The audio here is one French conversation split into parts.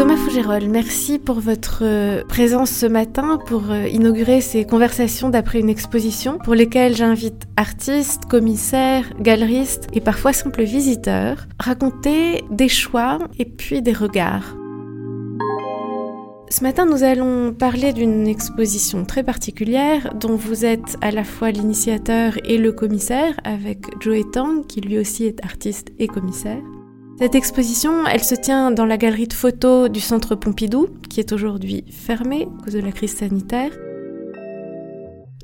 Thomas Fougérol, merci pour votre euh, présence ce matin pour euh, inaugurer ces conversations d'après une exposition pour lesquelles j'invite artistes, commissaires, galeristes et parfois simples visiteurs raconter des choix et puis des regards. Ce matin, nous allons parler d'une exposition très particulière dont vous êtes à la fois l'initiateur et le commissaire avec Joe Tang qui lui aussi est artiste et commissaire. Cette exposition, elle se tient dans la galerie de photos du Centre Pompidou, qui est aujourd'hui fermée à cause de la crise sanitaire.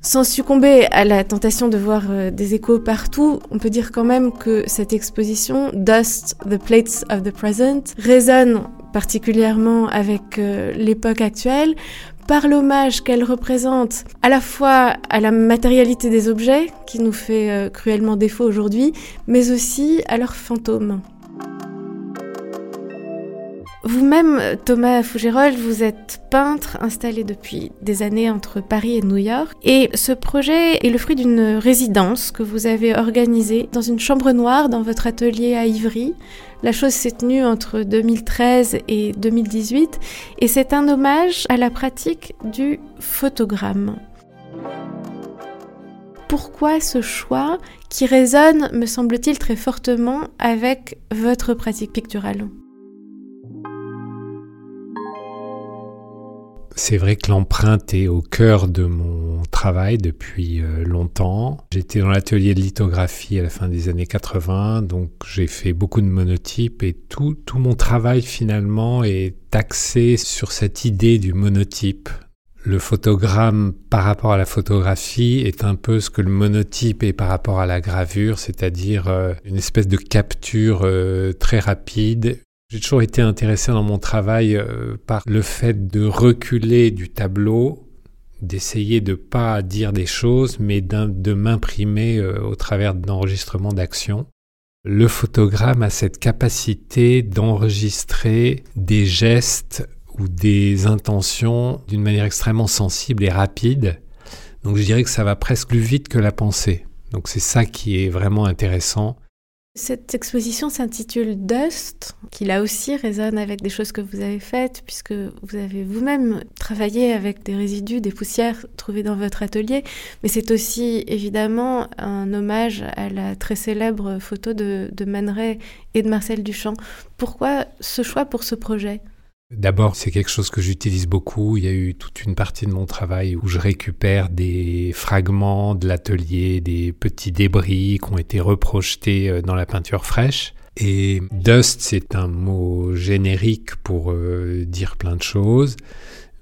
Sans succomber à la tentation de voir euh, des échos partout, on peut dire quand même que cette exposition, Dust, The Plates of the Present, résonne particulièrement avec euh, l'époque actuelle, par l'hommage qu'elle représente à la fois à la matérialité des objets, qui nous fait euh, cruellement défaut aujourd'hui, mais aussi à leurs fantômes. Vous-même, Thomas Fougérol, vous êtes peintre installé depuis des années entre Paris et New York. Et ce projet est le fruit d'une résidence que vous avez organisée dans une chambre noire dans votre atelier à Ivry. La chose s'est tenue entre 2013 et 2018 et c'est un hommage à la pratique du photogramme. Pourquoi ce choix qui résonne, me semble-t-il, très fortement avec votre pratique picturale? C'est vrai que l'empreinte est au cœur de mon travail depuis euh, longtemps. J'étais dans l'atelier de lithographie à la fin des années 80, donc j'ai fait beaucoup de monotypes et tout, tout mon travail finalement est axé sur cette idée du monotype. Le photogramme par rapport à la photographie est un peu ce que le monotype est par rapport à la gravure, c'est-à-dire euh, une espèce de capture euh, très rapide, j'ai toujours été intéressé dans mon travail euh, par le fait de reculer du tableau, d'essayer de pas dire des choses, mais de m'imprimer euh, au travers d'enregistrements d'action. Le photogramme a cette capacité d'enregistrer des gestes ou des intentions d'une manière extrêmement sensible et rapide. Donc je dirais que ça va presque plus vite que la pensée. Donc c'est ça qui est vraiment intéressant. Cette exposition s'intitule Dust, qui là aussi résonne avec des choses que vous avez faites, puisque vous avez vous-même travaillé avec des résidus, des poussières trouvées dans votre atelier, mais c'est aussi évidemment un hommage à la très célèbre photo de, de et de Marcel Duchamp. Pourquoi ce choix pour ce projet? D'abord, c'est quelque chose que j'utilise beaucoup. Il y a eu toute une partie de mon travail où je récupère des fragments de l'atelier, des petits débris qui ont été reprojetés euh, dans la peinture fraîche. Et dust, c'est un mot générique pour euh, dire plein de choses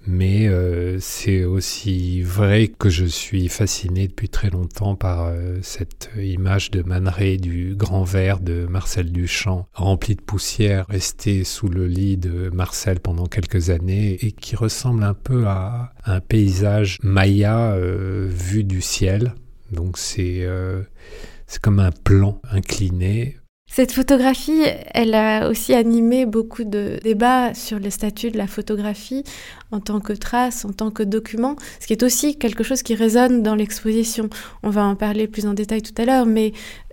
mais euh, c'est aussi vrai que je suis fasciné depuis très longtemps par euh, cette image de Man du grand verre de Marcel Duchamp, rempli de poussière, resté sous le lit de Marcel pendant quelques années et qui ressemble un peu à un paysage maya euh, vu du ciel. Donc c'est c'est comme un plan incliné cette photographie, elle a aussi animé beaucoup de débats sur le statut de la photographie en tant que trace, en tant que document, ce qui est aussi quelque chose qui résonne dans l'exposition. On va en parler plus en détail tout à l'heure, mais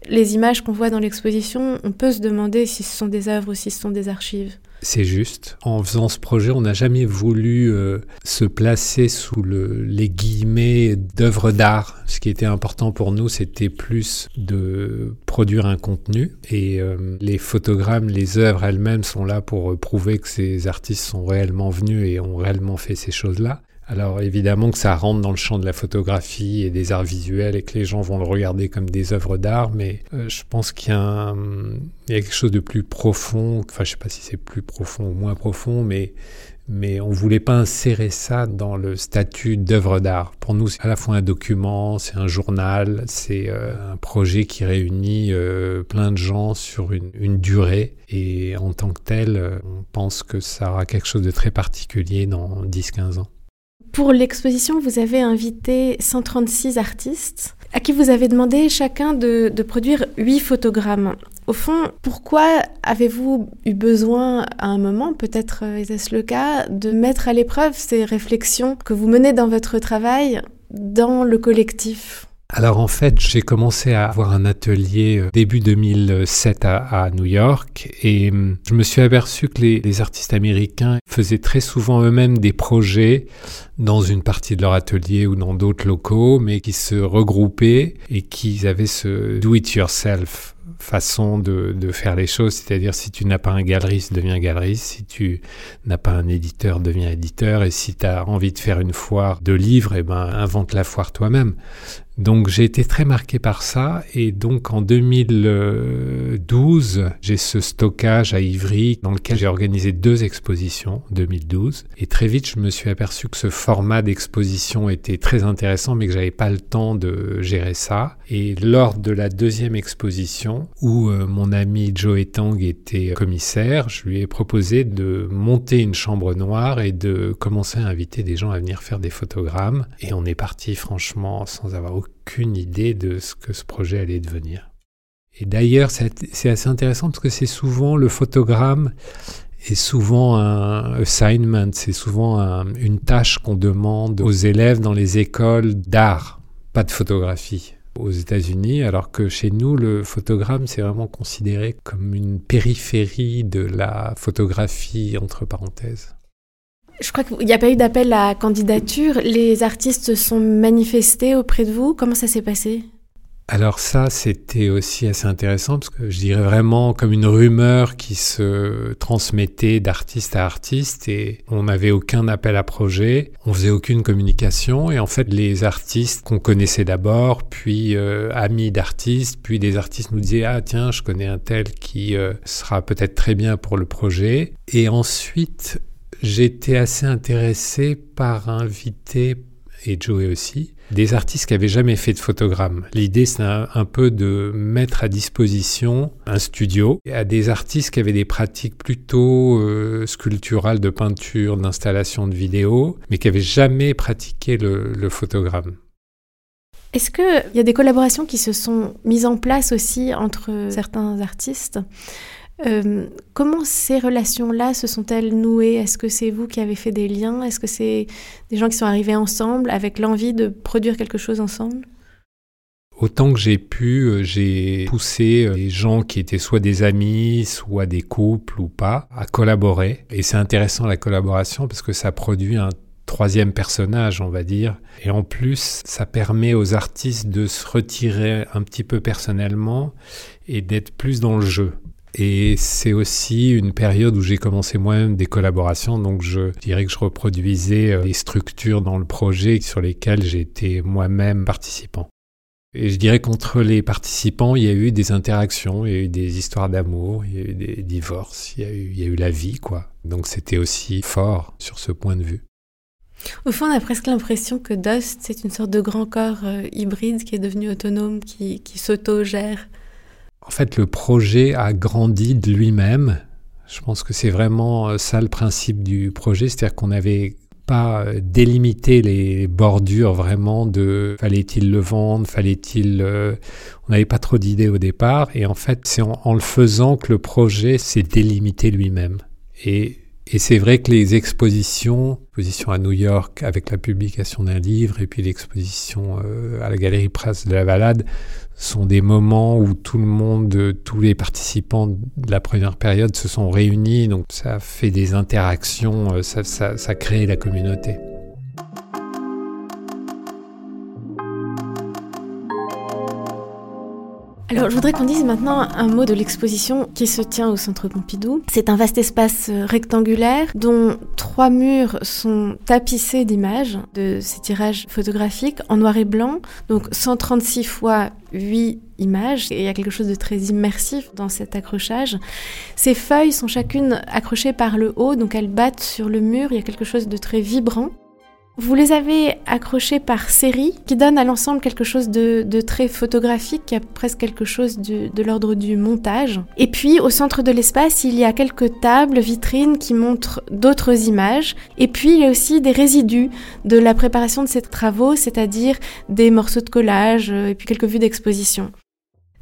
les images qu'on voit dans l'exposition, on peut se demander si ce sont des œuvres ou si ce sont des archives. C'est juste. En faisant ce projet, on n'a jamais voulu euh, se placer sous le, les guillemets d'œuvres d'art. Ce qui était important pour nous, c'était plus de produire un contenu. Et euh, les photogrammes, les œuvres elles-mêmes sont là pour prouver que ces artistes sont réellement venus et ont réellement fait ces choses-là. Alors évidemment que ça rentre dans le champ de la photographie et des arts visuels et que les gens vont le regarder comme des œuvres d'art, mais euh, je pense qu'il y, a quelque chose de plus profond, enfin je sais pas si c'est plus profond ou moins profond, mais, mais on voulait pas insérer ça dans le statut d'œuvre d'art. Pour nous, c'est à la fois un document, c'est un journal, c'est euh, un projet qui réunit euh, plein de gens sur une, une, durée, et en tant que tel, on pense que ça aura quelque chose de très particulier dans 10-15 ans. Pour l'exposition, vous avez invité 136 artistes à qui vous avez demandé chacun de, produire 8 photogrammes. Au fond, pourquoi avez-vous eu besoin à un moment, peut-être euh, est-ce le cas, de mettre à l'épreuve ces réflexions que vous menez dans votre travail dans le collectif? Alors en fait, j'ai commencé à avoir un atelier euh, début 2007 à, New York et hum, je me suis aperçu que les, artistes américains faisaient très souvent eux-mêmes des projets dans une partie de leur atelier ou dans d'autres locaux, mais qui se regroupaient et qui avaient ce do-it-yourself façon de, de, faire les choses, c'est-à-dire si tu n'as pas un galeriste, deviens galeriste, si tu n'as pas un éditeur, deviens éditeur, et si tu as envie de faire une foire de livres, eh ben, invente la foire toi-même. Donc j'ai été très marqué par ça. Et donc en 2012, j'ai ce stockage à Ivry dans lequel j'ai organisé deux expositions 2012 et très vite je me suis aperçu que ce format d'exposition était très intéressant mais que j'avais pas le temps de gérer ça. Et lors de la deuxième exposition où euh, mon ami Joe Tang était commissaire, je lui ai proposé de monter une chambre noire et de commencer à inviter des gens à venir faire des photogrammes. Et on est parti franchement sans avoir aucune idée de ce que ce projet allait devenir. Et d'ailleurs, c'est assez intéressant parce que c'est souvent le photogramme est souvent un assignment, c'est souvent une tâche qu'on demande aux élèves dans les écoles d'art, pas de photographie aux États-Unis, alors que chez nous, le photogramme, c'est vraiment considéré comme une périphérie de la photographie, entre parenthèses. Je crois qu'il n'y a pas eu d'appel à candidature. Les artistes sont manifestés auprès de vous. Comment ça s'est passé? Alors ça, c'était aussi assez intéressant parce que je dirais vraiment comme une rumeur qui se transmettait d'artiste à artiste et on n'avait aucun appel à projet, on faisait aucune communication et en fait les artistes qu'on connaissait d'abord, puis euh, amis d'artistes, puis des artistes nous disaient ah tiens je connais un tel qui euh, sera peut-être très bien pour le projet et ensuite j'étais assez intéressé par inviter, et Joey aussi, des artistes qui avaient jamais fait de photogramme. L'idée, c'est un, peu de mettre à disposition un studio à des artistes qui avaient des pratiques plutôt euh, sculpturales de peinture, d'installation de vidéo, mais qui avaient jamais pratiqué le, le photogramme. Est-ce qu'il y a des collaborations qui se sont mises en place aussi entre certains artistes? Euh, comment ces relations-là se sont-elles nouées? Est-ce que c'est vous qui avez fait des liens? Est-ce que c'est des gens qui sont arrivés ensemble avec l'envie de produire quelque chose ensemble? Autant que j'ai pu, euh, j'ai poussé euh, les gens qui étaient soit des amis, soit des couples ou pas, à collaborer. Et c'est intéressant la collaboration parce que ça produit un troisième personnage, on va dire. Et en plus, ça permet aux artistes de se retirer un petit peu personnellement et d'être plus dans le jeu. Et c'est aussi une période où j'ai commencé moi-même des collaborations, donc je dirais que je reproduisais euh, les structures dans le projet sur lesquelles j'étais moi-même participant. Et je dirais qu'entre les participants, il y a eu des interactions, il y a eu des histoires d'amour, il y a eu des divorces, il y a eu, la vie, quoi. Donc c'était aussi fort sur ce point de vue. Au fond, on a presque l'impression que Dust, c'est une sorte de grand corps euh, hybride qui est devenu autonome, qui, qui s'auto-gère. En fait, le projet a grandi de lui-même. Je pense que c'est vraiment euh, ça le principe du projet, c'est-à-dire qu'on n'avait pas euh, délimité les bordures vraiment de fallait-il le vendre, fallait-il... Euh, on n'avait pas trop d'idées au départ, et en fait c'est en, le faisant que le projet s'est délimité lui-même. Et, et c'est vrai que les expositions, l'exposition à New York avec la publication d'un livre, et puis l'exposition à la Galerie Prasse de la Valade, sont des moments où tout le monde, tous les participants de la première période se sont réunis, donc ça fait des interactions, euh, ça, ça, ça crée la communauté. Alors, je voudrais qu'on dise maintenant un mot de l'exposition qui se tient au Centre Pompidou. C'est un vaste espace euh, rectangulaire dont trois murs sont tapissés d'images de ces tirages photographiques en noir et blanc, donc 136 fois 8 images et il y a quelque chose de très immersif dans cet accrochage. Ces feuilles sont chacune accrochées par le haut, donc elles battent sur le mur, il y a quelque chose de très vibrant. Vous les avez accrochés par série, qui donne à l'ensemble quelque chose de, très photographique, presque quelque chose de, l'ordre du montage. Et puis, au centre de l'espace, il y a quelques tables, vitrines qui montrent d'autres images. Et puis, il y a aussi des résidus de la préparation de ces travaux, c'est-à-dire des morceaux de collage euh, et puis quelques vues d'exposition.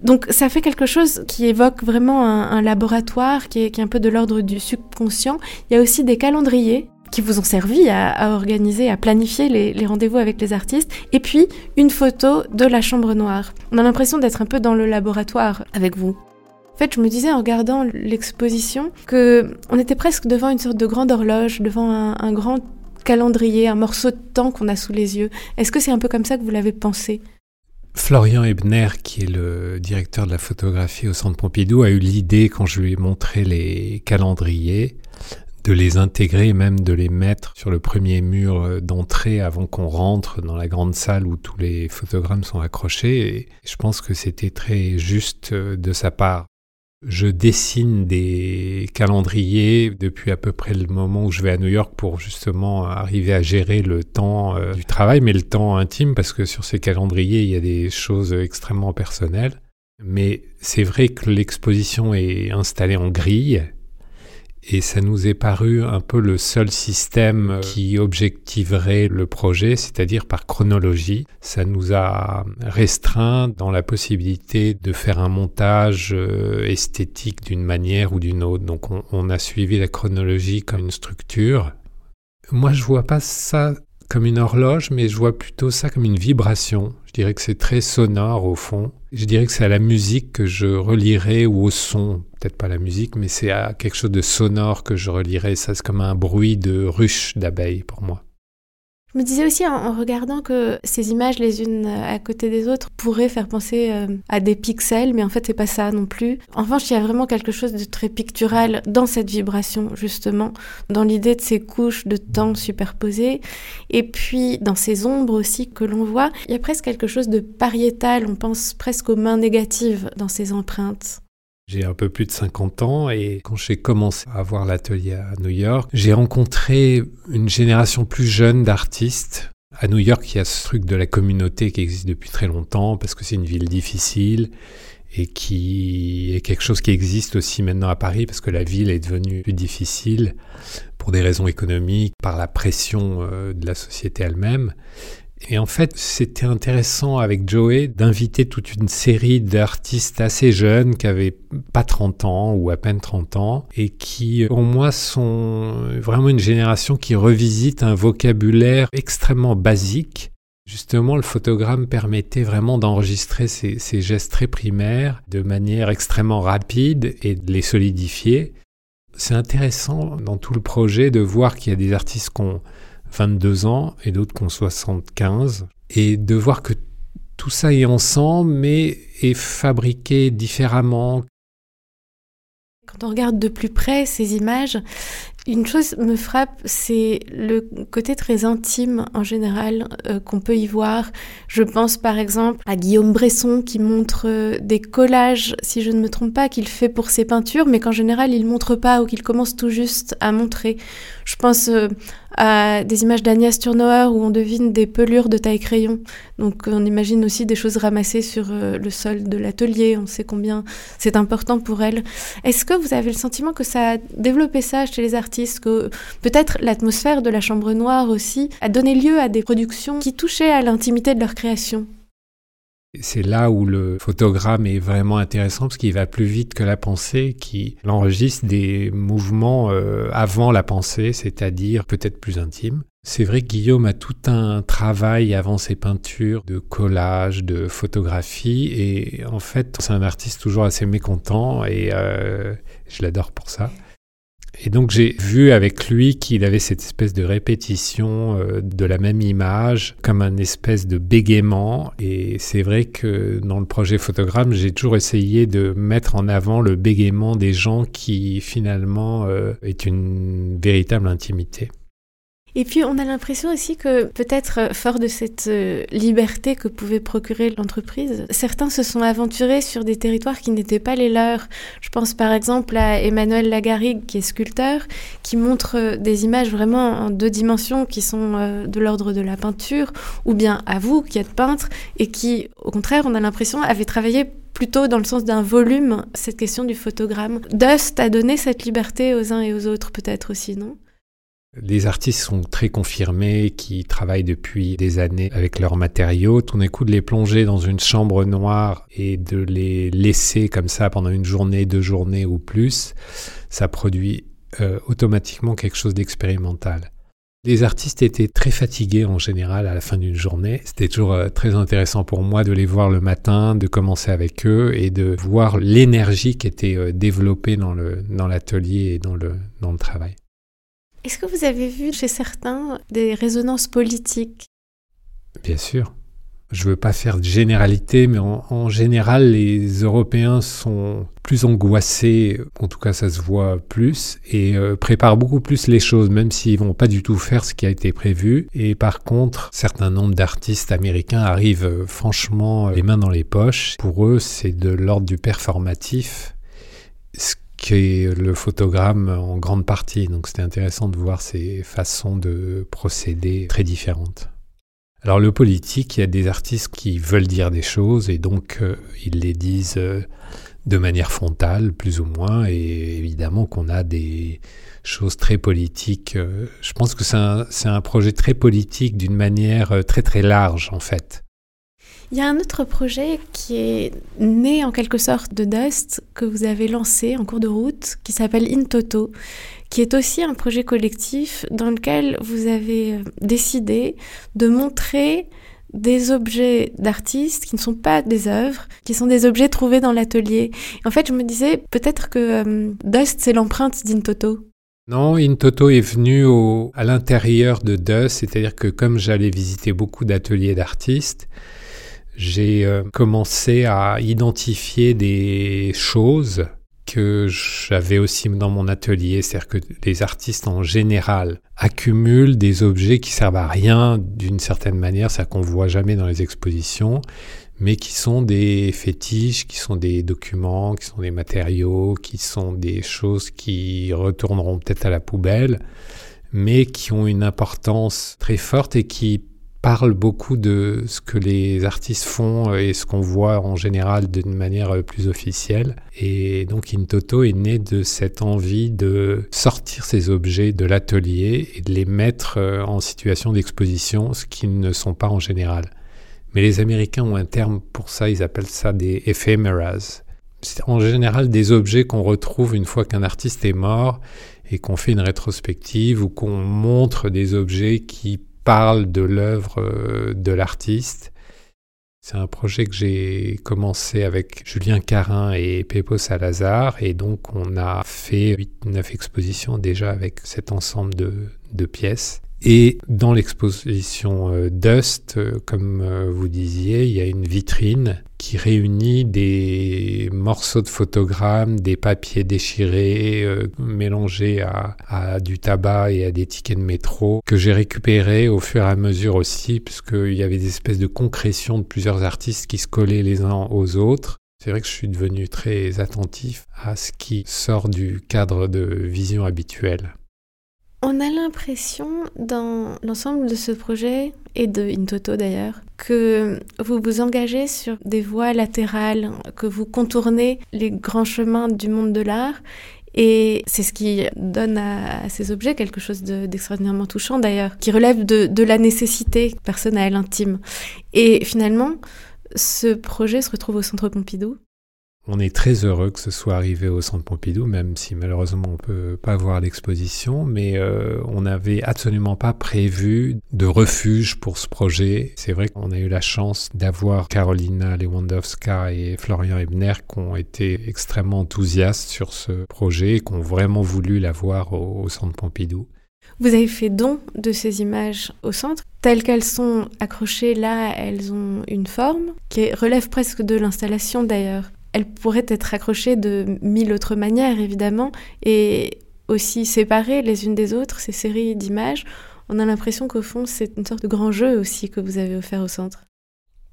Donc ça fait quelque chose qui évoque vraiment un, laboratoire qui est, un peu de l'ordre du subconscient. Il y a aussi des calendriers qui vous ont servi à, organiser, à planifier les, rendez-vous avec les artistes, et puis une photo de la chambre noire. On a l'impression d'être un peu dans le laboratoire avec vous. En fait, je me disais en regardant l'exposition que on était presque devant une sorte de grande horloge, devant un grand calendrier, un morceau de temps qu'on a sous les yeux. Est-ce que c'est un peu comme ça que vous l'avez pensé? Florian Ebner, qui est le directeur de la photographie au Centre Pompidou, a eu l'idée, quand je lui ai montré les calendriers, de les intégrer même de les mettre sur le premier mur d'entrée avant qu'on rentre dans la grande salle où tous les photogrammes sont accrochés. Je pense que c'était très juste de sa part. Je dessine des calendriers depuis à peu près le moment où je vais à New York pour justement arriver à gérer le temps euh, du travail, mais le temps intime, parce que sur ces calendriers, il y a des choses extrêmement personnelles. Mais c'est vrai que l'exposition est installée en grille, et ça nous est paru un peu le seul système euh, qui objectiverait le projet, c'est-à-dire par chronologie. Ça nous a restreint dans la possibilité de faire un montage euh, esthétique d'une manière ou d'une autre. Donc on, a suivi la chronologie comme une structure. Moi, je vois pas ça comme une horloge, mais je vois plutôt ça comme une vibration. Je dirais que c'est très sonore au fond. Je dirais que c'est à la musique que je relirais ou au son, peut-être pas la musique, mais c'est à quelque chose de sonore que je relirais. Ça, c'est comme un bruit de ruche d'abeilles pour moi. Je me disais aussi en, regardant que ces images les unes à côté des autres pourraient faire penser euh, à des pixels, mais en fait c'est pas ça non plus. En revanche, il y a vraiment quelque chose de très pictural dans cette vibration justement, dans l'idée de ces couches de temps superposées, et puis dans ces ombres aussi que l'on voit. Il y a presque quelque chose de pariétal, on pense presque aux mains négatives dans ces empreintes. J'ai un peu plus de 50 ans et quand j'ai commencé à avoir l'atelier à New York, j'ai rencontré une génération plus jeune d'artistes. À New York, il y a ce truc de la communauté qui existe depuis très longtemps parce que c'est une ville difficile et qui est quelque chose qui existe aussi maintenant à Paris parce que la ville est devenue plus difficile pour des raisons économiques, par la pression euh, de la société elle-même. Et en fait, c'était intéressant avec Joey d'inviter toute une série d'artistes assez jeunes qui avaient pas 30 ans ou à peine 30 ans et qui, pour moi, sont vraiment une génération qui revisite un vocabulaire extrêmement basique. Justement, le photogramme permettait vraiment d'enregistrer ces, ces gestes très primaires de manière extrêmement rapide et de les solidifier. C'est intéressant dans tout le projet de voir qu'il y a des artistes qui ont 22 ans et d'autres qui ont 75. Et de voir que tout ça est ensemble, mais est fabriqué différemment. Quand on regarde de plus près ces images, une chose me frappe, c'est le côté très intime en général euh, qu'on peut y voir. Je pense par exemple à Guillaume Bresson qui montre euh, des collages, si je ne me trompe pas, qu'il fait pour ses peintures, mais qu'en général il montre pas ou qu'il commence tout juste à montrer. Je pense euh, à des images d'Agnès Turnauer où on devine des pelures de taille crayon. Donc on imagine aussi des choses ramassées sur le sol de l'atelier. On sait combien c'est important pour elle. Est-ce que vous avez le sentiment que ça a développé ça chez les artistes que peut-être l'atmosphère de la chambre noire aussi a donné lieu à des productions qui touchaient à l'intimité de leur création. C'est là où le photogramme est vraiment intéressant parce qu'il va plus vite que la pensée, qui enregistre des mouvements euh, avant la pensée, c'est-à-dire peut-être plus intimes. C'est vrai que Guillaume a tout un travail avant ses peintures de collage, de photographie, et en fait c'est un artiste toujours assez mécontent et euh, je l'adore pour ça. Et donc j'ai vu avec lui qu'il avait cette espèce de répétition euh, de la même image, comme un espèce de bégaiement. Et c'est vrai que dans le projet photogramme, j'ai toujours essayé de mettre en avant le bégaiement des gens qui finalement euh, est une véritable intimité. Et puis on a l'impression aussi que peut-être euh, fort de cette euh, liberté que pouvait procurer l'entreprise, certains se sont aventurés sur des territoires qui n'étaient pas les leurs. Je pense par exemple à Emmanuel Lagarigue qui est sculpteur, qui montre euh, des images vraiment en deux dimensions qui sont de l'ordre de la peinture, ou bien à vous qui êtes peintre et qui au contraire on a l'impression avait travaillé plutôt dans le sens d'un volume cette question du photogramme. Dust a donné cette liberté aux uns et aux autres peut-être aussi, non? Les artistes sont très confirmés, qui travaillent depuis des années avec leurs matériaux. D'un coup, de les plonger dans une chambre noire et de les laisser comme ça pendant une journée, deux journées ou plus, ça produit euh, automatiquement quelque chose d'expérimental. Les artistes étaient très fatigués en général à la fin d'une journée. C'était toujours euh, très intéressant pour moi de les voir le matin, de commencer avec eux et de voir l'énergie qui était euh, développée dans l'atelier dans et dans le travail. Est-ce que vous avez vu chez certains des résonances politiques? Bien sûr je veux pas faire de généralité, mais en, général, les Européens sont plus angoissés, en tout cas ça se voit plus, et euh, préparent beaucoup plus les choses, même s'ils vont pas du tout faire ce qui a été prévu. Et par contre, certains nombres d'artistes américains arrivent euh, franchement les mains dans les poches. Pour eux, c'est de l'ordre du performatif, qui est le photogramme en grande partie. Donc c'était intéressant de voir ces façons de procéder très différentes. Alors le politique, il y a des artistes qui veulent dire des choses et donc euh, ils les disent euh, de manière frontale, plus ou moins, et évidemment qu'on a des choses très politiques. Euh, je pense que c'est un, un, projet très politique d'une manière très très large en fait. Il y a un autre projet qui est né en quelque sorte de Dust que vous avez lancé en cours de route qui s'appelle Intoto qui est aussi un projet collectif dans lequel vous avez euh, décidé de montrer des objets d'artistes qui ne sont pas des œuvres, qui sont des objets trouvés dans l'atelier. En fait, je me disais peut-être que euh, Dust, c'est l'empreinte d'Intoto. Non, Intoto est venu à l'intérieur de Dust, c'est-à-dire que comme j'allais visiter beaucoup d'ateliers d'artistes, j'ai euh, commencé à identifier des choses que j'avais aussi dans mon atelier, c'est-à-dire que les artistes en général accumulent des objets qui servent à rien d'une certaine manière, c'est-à-dire qu'on voit jamais dans les expositions, mais qui sont des fétiches, qui sont des documents, qui sont des matériaux, qui sont des choses qui retourneront peut-être à la poubelle, mais qui ont une importance très forte et qui parle beaucoup de ce que les artistes font et ce qu'on voit en général d'une manière plus officielle. Et donc Intoto est né de cette envie de sortir ces objets de l'atelier et de les mettre euh, en situation d'exposition, ce qu'ils ne sont pas en général. Mais les Américains ont un terme pour ça, ils appellent ça des ephemeras. C'est en général des objets qu'on retrouve une fois qu'un artiste est mort et qu'on fait une rétrospective ou qu'on montre des objets qui parle de l'œuvre euh, de l'artiste. C'est un projet que j'ai commencé avec Julien Carin et Pepo Salazar et donc on a fait 8-9 expositions déjà avec cet ensemble de pièces. Et dans l'exposition euh, Dust, euh, comme euh, vous disiez, il y a une vitrine qui réunit des morceaux de photogrammes, des papiers déchirés, mélangés à, à, du tabac et à des tickets de métro, que j'ai récupérés au fur et à mesure aussi, puisqu'il y avait des espèces de concrétions de plusieurs artistes qui se collaient les uns aux autres. C'est vrai que je suis devenu très attentif à ce qui sort du cadre de vision habituelle. On a l'impression dans l'ensemble de ce projet, et de Intoto d'ailleurs, que vous vous engagez sur des voies latérales, que vous contournez les grands chemins du monde de l'art. Et c'est ce qui donne à, ces objets quelque chose d'extraordinairement touchant d'ailleurs, qui relève de, de la nécessité personnelle, intime. Et finalement, ce projet se retrouve au Centre Pompidou, on est très heureux que ce soit arrivé au Centre Pompidou, même si malheureusement on peut pas voir l'exposition, mais euh, on n'avait absolument pas prévu de refuge pour ce projet. C'est vrai qu'on a eu la chance d'avoir Carolina Lewandowska et Florian Ebner qui ont été extrêmement enthousiastes sur ce projet et qui ont vraiment voulu l'avoir au, au Centre Pompidou. Vous avez fait don de ces images au centre. Telles qu'elles sont accrochées là, elles ont une forme qui relève presque de l'installation d'ailleurs elle pourrait être accrochée de mille autres manières, évidemment, et aussi séparées les unes des autres, ces séries d'images. On a l'impression qu'au fond, c'est une sorte de grand jeu aussi que vous avez offert au centre.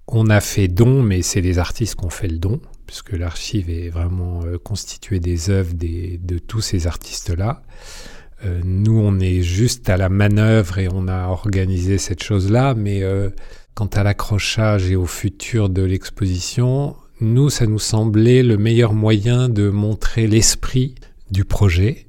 On a fait don, mais c'est les artistes qui ont fait le don, puisque l'archive est vraiment euh, constituée des œuvres de tous ces artistes-là. Euh, nous, on est juste à la manœuvre et on a organisé cette chose-là, mais euh, quant à l'accrochage et au futur de l'exposition, nous, ça nous semblait le meilleur moyen de montrer l'esprit du projet,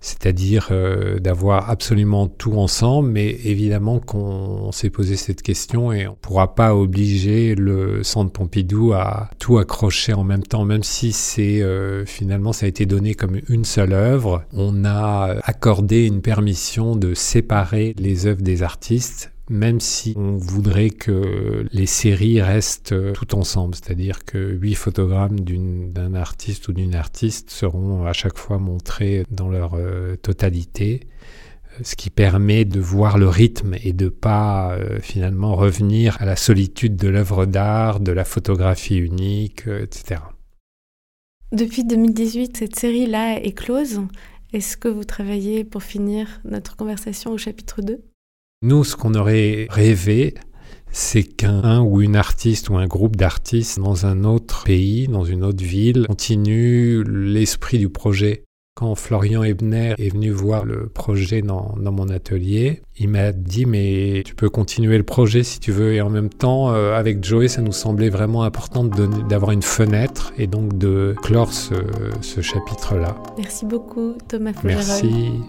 c'est-à-dire euh, d'avoir absolument tout ensemble, mais évidemment qu'on s'est posé cette question et on ne pourra pas obliger le Centre Pompidou à tout accrocher en même temps, même si c'est euh, finalement ça a été donné comme une seule œuvre. On a accordé une permission de séparer les œuvres des artistes même si on voudrait que les séries restent tout ensemble, c'est-à-dire que huit photogrammes d'un artiste ou d'une artiste seront à chaque fois montrés dans leur euh, totalité, ce qui permet de voir le rythme et de pas euh, finalement revenir à la solitude de l'œuvre d'art, de la photographie unique, euh, etc. Depuis 2018, cette série-là est close. Est-ce que vous travaillez pour finir notre conversation au chapitre 2 nous, ce qu'on aurait rêvé, c'est qu'un ou une artiste ou un groupe d'artistes dans un autre pays, dans une autre ville, continue l'esprit du projet. Quand Florian Ebner est venu voir le projet dans, mon atelier, il m'a dit mais tu peux continuer le projet si tu veux et en même temps euh, avec Joey ça nous semblait vraiment important d'avoir une fenêtre et donc de clore ce, chapitre-là. Merci beaucoup Thomas Merci.